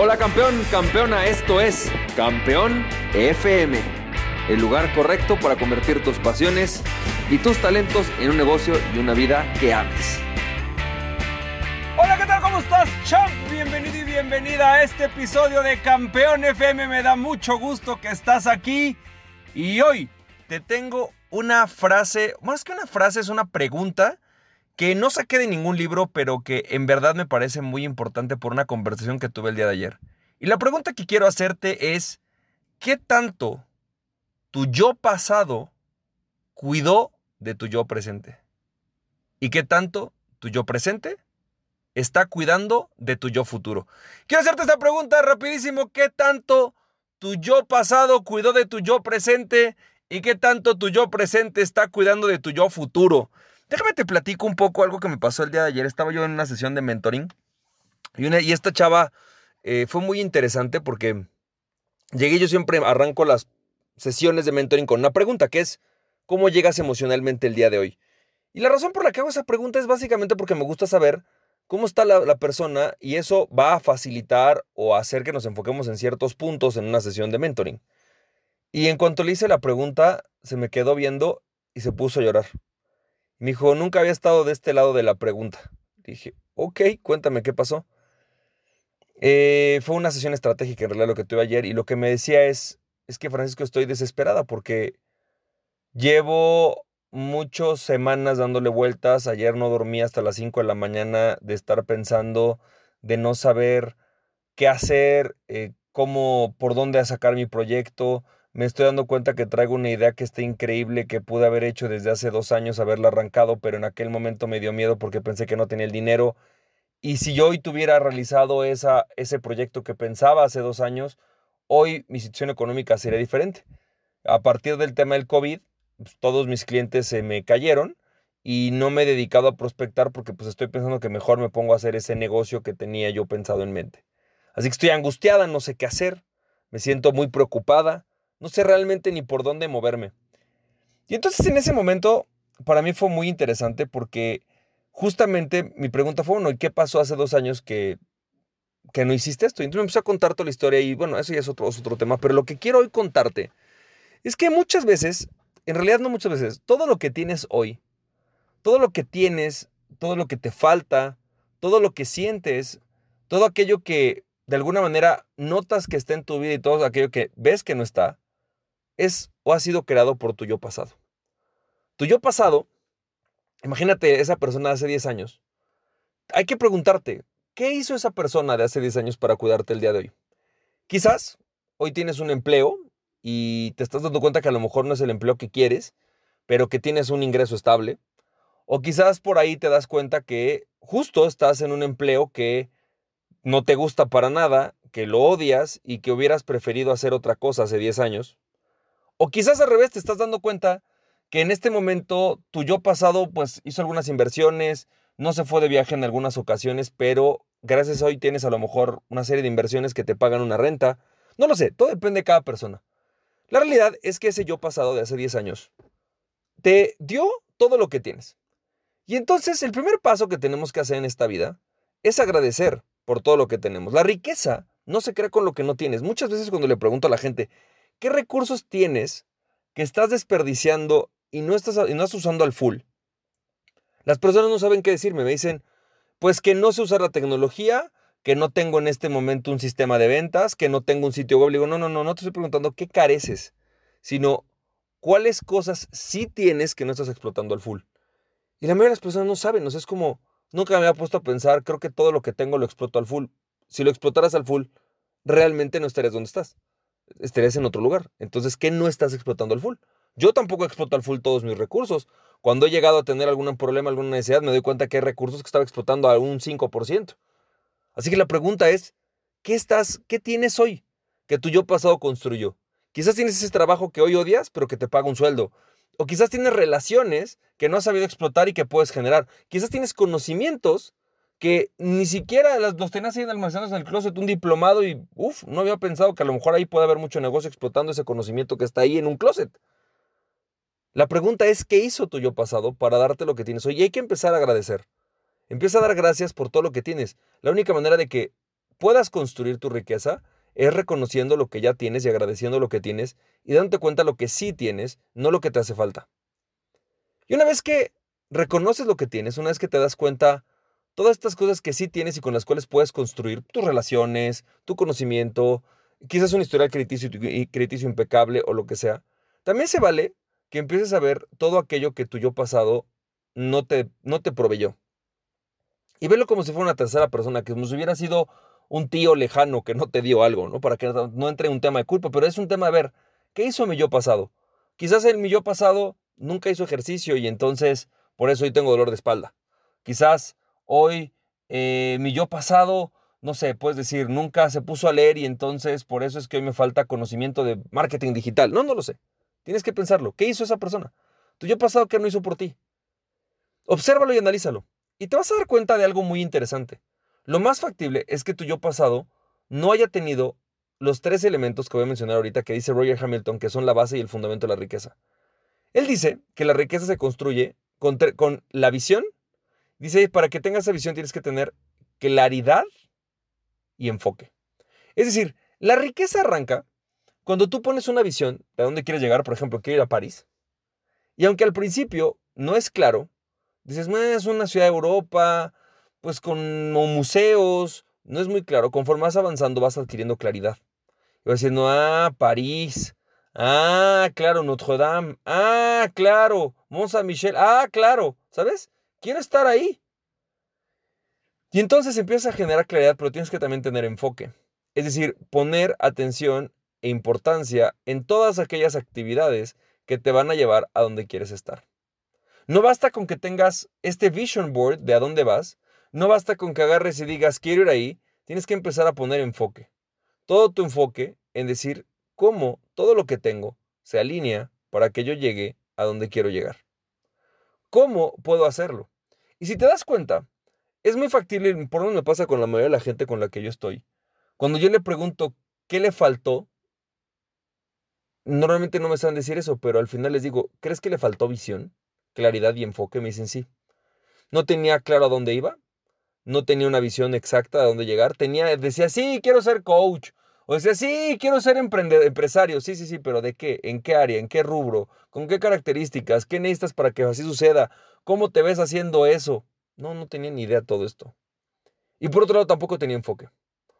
Hola campeón, campeona, esto es Campeón FM, el lugar correcto para convertir tus pasiones y tus talentos en un negocio y una vida que ames. Hola, ¿qué tal? ¿Cómo estás, champ? Bienvenido y bienvenida a este episodio de Campeón FM. Me da mucho gusto que estás aquí. Y hoy te tengo una frase, más que una frase, es una pregunta que no saqué de ningún libro, pero que en verdad me parece muy importante por una conversación que tuve el día de ayer. Y la pregunta que quiero hacerte es, ¿qué tanto tu yo pasado cuidó de tu yo presente? ¿Y qué tanto tu yo presente está cuidando de tu yo futuro? Quiero hacerte esta pregunta rapidísimo, ¿qué tanto tu yo pasado cuidó de tu yo presente? ¿Y qué tanto tu yo presente está cuidando de tu yo futuro? Déjame te platico un poco algo que me pasó el día de ayer. Estaba yo en una sesión de mentoring y, y esta chava eh, fue muy interesante porque llegué, yo siempre arranco las sesiones de mentoring con una pregunta que es, ¿cómo llegas emocionalmente el día de hoy? Y la razón por la que hago esa pregunta es básicamente porque me gusta saber cómo está la, la persona y eso va a facilitar o hacer que nos enfoquemos en ciertos puntos en una sesión de mentoring. Y en cuanto le hice la pregunta, se me quedó viendo y se puso a llorar. Me dijo, nunca había estado de este lado de la pregunta. Dije, ok, cuéntame qué pasó. Eh, fue una sesión estratégica en realidad lo que tuve ayer y lo que me decía es, es que Francisco estoy desesperada porque llevo muchas semanas dándole vueltas. Ayer no dormí hasta las 5 de la mañana de estar pensando, de no saber qué hacer, eh, cómo, por dónde sacar mi proyecto me estoy dando cuenta que traigo una idea que está increíble, que pude haber hecho desde hace dos años, haberla arrancado, pero en aquel momento me dio miedo porque pensé que no tenía el dinero. Y si yo hoy tuviera realizado esa, ese proyecto que pensaba hace dos años, hoy mi situación económica sería diferente. A partir del tema del COVID, pues, todos mis clientes se me cayeron y no me he dedicado a prospectar porque pues estoy pensando que mejor me pongo a hacer ese negocio que tenía yo pensado en mente. Así que estoy angustiada, no sé qué hacer, me siento muy preocupada, no sé realmente ni por dónde moverme. Y entonces en ese momento para mí fue muy interesante porque justamente mi pregunta fue, bueno, ¿y qué pasó hace dos años que, que no hiciste esto? Y entonces me empecé a contar toda la historia y bueno, eso ya es otro, es otro tema, pero lo que quiero hoy contarte es que muchas veces, en realidad no muchas veces, todo lo que tienes hoy, todo lo que tienes, todo lo que te falta, todo lo que sientes, todo aquello que de alguna manera notas que está en tu vida y todo aquello que ves que no está, es o ha sido creado por tu yo pasado. Tu yo pasado, imagínate esa persona de hace 10 años. Hay que preguntarte, ¿qué hizo esa persona de hace 10 años para cuidarte el día de hoy? Quizás hoy tienes un empleo y te estás dando cuenta que a lo mejor no es el empleo que quieres, pero que tienes un ingreso estable. O quizás por ahí te das cuenta que justo estás en un empleo que no te gusta para nada, que lo odias y que hubieras preferido hacer otra cosa hace 10 años. O quizás al revés, te estás dando cuenta que en este momento tu yo pasado pues hizo algunas inversiones, no se fue de viaje en algunas ocasiones, pero gracias a hoy tienes a lo mejor una serie de inversiones que te pagan una renta. No lo sé, todo depende de cada persona. La realidad es que ese yo pasado de hace 10 años te dio todo lo que tienes. Y entonces el primer paso que tenemos que hacer en esta vida es agradecer por todo lo que tenemos. La riqueza no se crea con lo que no tienes. Muchas veces cuando le pregunto a la gente, ¿Qué recursos tienes que estás desperdiciando y no estás, y no estás usando al full? Las personas no saben qué decirme. Me dicen, pues que no sé usar la tecnología, que no tengo en este momento un sistema de ventas, que no tengo un sitio web. Le digo, no, no, no, no te estoy preguntando qué careces, sino cuáles cosas sí tienes que no estás explotando al full. Y la mayoría de las personas no saben, o sea, es como, nunca me había puesto a pensar, creo que todo lo que tengo lo exploto al full. Si lo explotaras al full, realmente no estarías donde estás estarías en otro lugar. Entonces, ¿qué no estás explotando al full? Yo tampoco exploto al full todos mis recursos. Cuando he llegado a tener algún problema, alguna necesidad, me doy cuenta que hay recursos que estaba explotando a un 5%. Así que la pregunta es, ¿qué estás, qué tienes hoy que tu yo pasado construyó? Quizás tienes ese trabajo que hoy odias, pero que te paga un sueldo. O quizás tienes relaciones que no has sabido explotar y que puedes generar. Quizás tienes conocimientos que ni siquiera los tenías ahí almacenados en el closet, un diplomado y, uff, no había pensado que a lo mejor ahí puede haber mucho negocio explotando ese conocimiento que está ahí en un closet. La pregunta es, ¿qué hizo tu yo pasado para darte lo que tienes hoy? Y hay que empezar a agradecer. Empieza a dar gracias por todo lo que tienes. La única manera de que puedas construir tu riqueza es reconociendo lo que ya tienes y agradeciendo lo que tienes y dándote cuenta lo que sí tienes, no lo que te hace falta. Y una vez que reconoces lo que tienes, una vez que te das cuenta todas estas cosas que sí tienes y con las cuales puedes construir tus relaciones, tu conocimiento, quizás un historial crediticio, impecable o lo que sea, también se vale que empieces a ver todo aquello que tu yo pasado no te, no te proveyó. Y verlo como si fuera una tercera persona, que como si hubiera sido un tío lejano que no te dio algo, ¿no? Para que no entre un tema de culpa, pero es un tema de ver, ¿qué hizo mi yo pasado? Quizás el mi yo pasado nunca hizo ejercicio y entonces por eso hoy tengo dolor de espalda. Quizás hoy eh, mi yo pasado, no sé, puedes decir, nunca se puso a leer y entonces por eso es que hoy me falta conocimiento de marketing digital. No, no lo sé. Tienes que pensarlo. ¿Qué hizo esa persona? Tu yo pasado, ¿qué no hizo por ti? Obsérvalo y analízalo. Y te vas a dar cuenta de algo muy interesante. Lo más factible es que tu yo pasado no haya tenido los tres elementos que voy a mencionar ahorita que dice Roger Hamilton, que son la base y el fundamento de la riqueza. Él dice que la riqueza se construye con, con la visión. Dice, para que tengas esa visión tienes que tener claridad y enfoque. Es decir, la riqueza arranca cuando tú pones una visión de dónde quieres llegar, por ejemplo, quiero ir a París. Y aunque al principio no es claro, dices, es una ciudad de Europa, pues con museos, no es muy claro. Conforme vas avanzando vas adquiriendo claridad. Y vas diciendo, ah, París, ah, claro, Notre Dame, ah, claro, Mont Saint-Michel, ah, claro, ¿sabes? Quiero estar ahí. Y entonces empiezas a generar claridad, pero tienes que también tener enfoque. Es decir, poner atención e importancia en todas aquellas actividades que te van a llevar a donde quieres estar. No basta con que tengas este vision board de a dónde vas, no basta con que agarres y digas quiero ir ahí, tienes que empezar a poner enfoque. Todo tu enfoque en decir cómo todo lo que tengo se alinea para que yo llegue a donde quiero llegar. ¿Cómo puedo hacerlo? Y si te das cuenta, es muy factible, por lo me pasa con la mayoría de la gente con la que yo estoy. Cuando yo le pregunto qué le faltó, normalmente no me saben decir eso, pero al final les digo, ¿crees que le faltó visión, claridad y enfoque? Me dicen sí. No tenía claro a dónde iba, no tenía una visión exacta de dónde llegar. Tenía, decía, sí, quiero ser coach. O decía, sí, quiero ser empresario. Sí, sí, sí, pero ¿de qué? ¿En qué área? ¿En qué rubro? ¿Con qué características? ¿Qué necesitas para que así suceda? ¿Cómo te ves haciendo eso? No, no tenía ni idea de todo esto. Y por otro lado, tampoco tenía enfoque.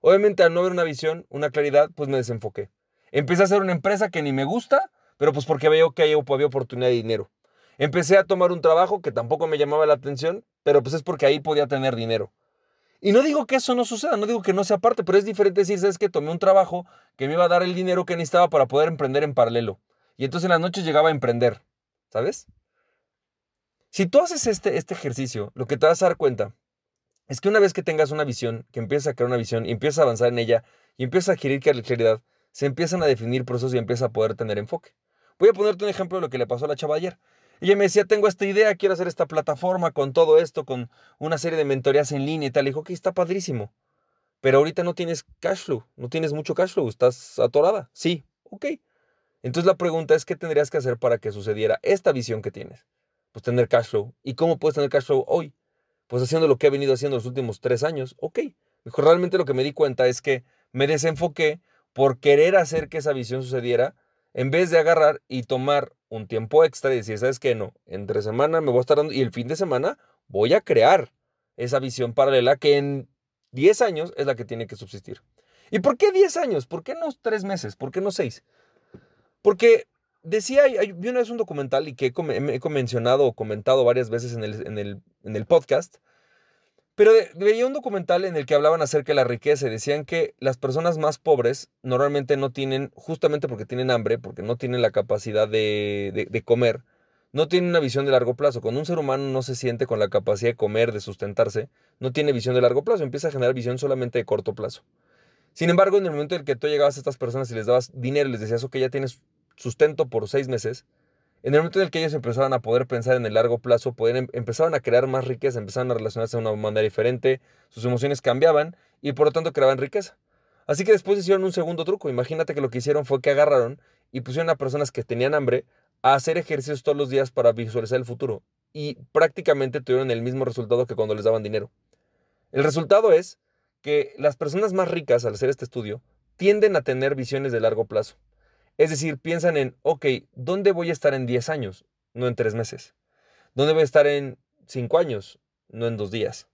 Obviamente, al no haber una visión, una claridad, pues me desenfoqué. Empecé a hacer una empresa que ni me gusta, pero pues porque veo que había oportunidad de dinero. Empecé a tomar un trabajo que tampoco me llamaba la atención, pero pues es porque ahí podía tener dinero. Y no digo que eso no suceda, no digo que no sea parte, pero es diferente decir, sabes que tomé un trabajo que me iba a dar el dinero que necesitaba para poder emprender en paralelo. Y entonces en las noches llegaba a emprender, ¿sabes? Si tú haces este, este ejercicio, lo que te vas a dar cuenta es que una vez que tengas una visión, que empiezas a crear una visión y empiezas a avanzar en ella y empiezas a adquirir claridad, se empiezan a definir procesos y empiezas a poder tener enfoque. Voy a ponerte un ejemplo de lo que le pasó a la chava ayer. Ella me decía, tengo esta idea, quiero hacer esta plataforma con todo esto, con una serie de mentorías en línea y tal. Le dijo, que está padrísimo. Pero ahorita no tienes cash flow, no tienes mucho cash flow, estás atorada. Sí, ok. Entonces la pregunta es, ¿qué tendrías que hacer para que sucediera esta visión que tienes? Pues tener cash flow. ¿Y cómo puedes tener cash flow hoy? Pues haciendo lo que he venido haciendo los últimos tres años. Ok. Dijo, realmente lo que me di cuenta es que me desenfoqué por querer hacer que esa visión sucediera en vez de agarrar y tomar un tiempo extra y decir, ¿sabes qué? No, entre semana me voy a estar dando y el fin de semana voy a crear esa visión paralela que en 10 años es la que tiene que subsistir. ¿Y por qué 10 años? ¿Por qué no 3 meses? ¿Por qué no 6? Porque decía, vi una vez un documental y que he mencionado o comentado varias veces en el, en el, en el podcast, pero veía un documental en el que hablaban acerca de la riqueza y decían que las personas más pobres normalmente no tienen, justamente porque tienen hambre, porque no tienen la capacidad de, de, comer, no tienen una visión de largo plazo. Cuando un ser humano no se siente con la capacidad de comer, de sustentarse, no tiene visión de largo plazo, empieza a generar visión solamente de corto plazo. Sin embargo, en el momento en el que tú llegabas a estas personas y les dabas dinero y les decías, que ya tienes sustento por seis meses, en el momento en el que ellos empezaban a poder pensar en el largo plazo, poder, em, empezaban a crear más riqueza, empezaban a relacionarse de una manera diferente, sus emociones cambiaban y por lo tanto creaban riqueza. Así que después hicieron un segundo truco. Imagínate que lo que hicieron fue que agarraron y pusieron a personas que tenían hambre a hacer ejercicios todos los días para visualizar el futuro. Y prácticamente tuvieron el mismo resultado que cuando les daban dinero. El resultado es que las personas más ricas al hacer este estudio tienden a tener visiones de largo plazo. Es decir, piensan en, ok, ¿dónde voy a estar en 10 años? No en 3 meses. ¿Dónde voy a estar en 5 años? No en 2 días.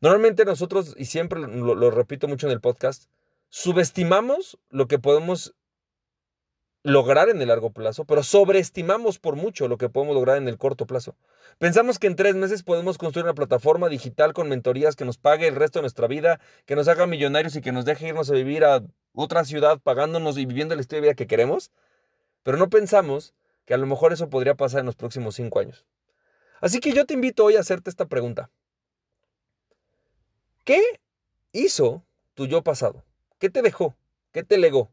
Normalmente nosotros, y siempre lo, lo, repito mucho en el podcast, subestimamos lo que podemos lograr en el largo plazo, pero sobreestimamos por mucho lo que podemos lograr en el corto plazo. Pensamos que en tres meses podemos construir una plataforma digital con mentorías que nos pague el resto de nuestra vida, que nos haga millonarios y que nos deje irnos a vivir a otra ciudad pagándonos y viviendo el estilo de vida que queremos, pero no pensamos que a lo mejor eso podría pasar en los próximos cinco años. Así que yo te invito hoy a hacerte esta pregunta. ¿Qué hizo tu yo pasado? ¿Qué te dejó? ¿Qué te legó?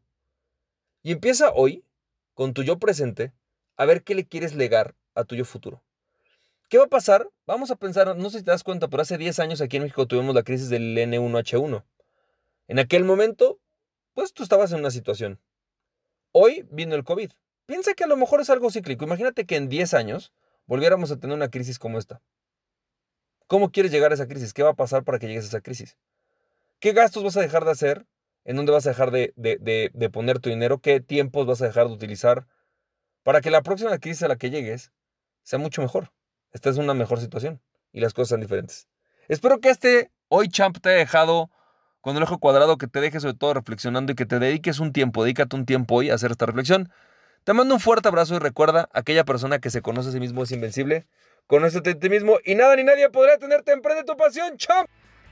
Y empieza hoy, con tu yo presente, a ver qué le quieres legar a tu yo futuro. ¿Qué va a pasar? Vamos a pensar, no sé si te das cuenta, pero hace 10 años aquí en México tuvimos la crisis del N1H1. En aquel momento, pues tú estabas en una situación. Hoy vino el COVID. Piensa que a lo mejor es algo cíclico. Imagínate que en 10 años volviéramos a tener una crisis como esta. ¿Cómo quieres llegar a esa crisis? ¿Qué va a pasar para que llegues a esa crisis? ¿Qué gastos vas a dejar de hacer en dónde vas a dejar de, poner tu dinero, qué tiempos vas a dejar de utilizar, para que la próxima crisis a la que llegues sea mucho mejor. Esta es una mejor situación y las cosas sean diferentes. Espero que este hoy champ te haya dejado con el ojo cuadrado, que te dejes sobre todo reflexionando y que te dediques un tiempo, dedícate un tiempo hoy a hacer esta reflexión. Te mando un fuerte abrazo y recuerda, aquella persona que se conoce a sí mismo es invencible. Conócete a ti mismo y nada ni nadie podrá tenerte. Emprende tu pasión, champ.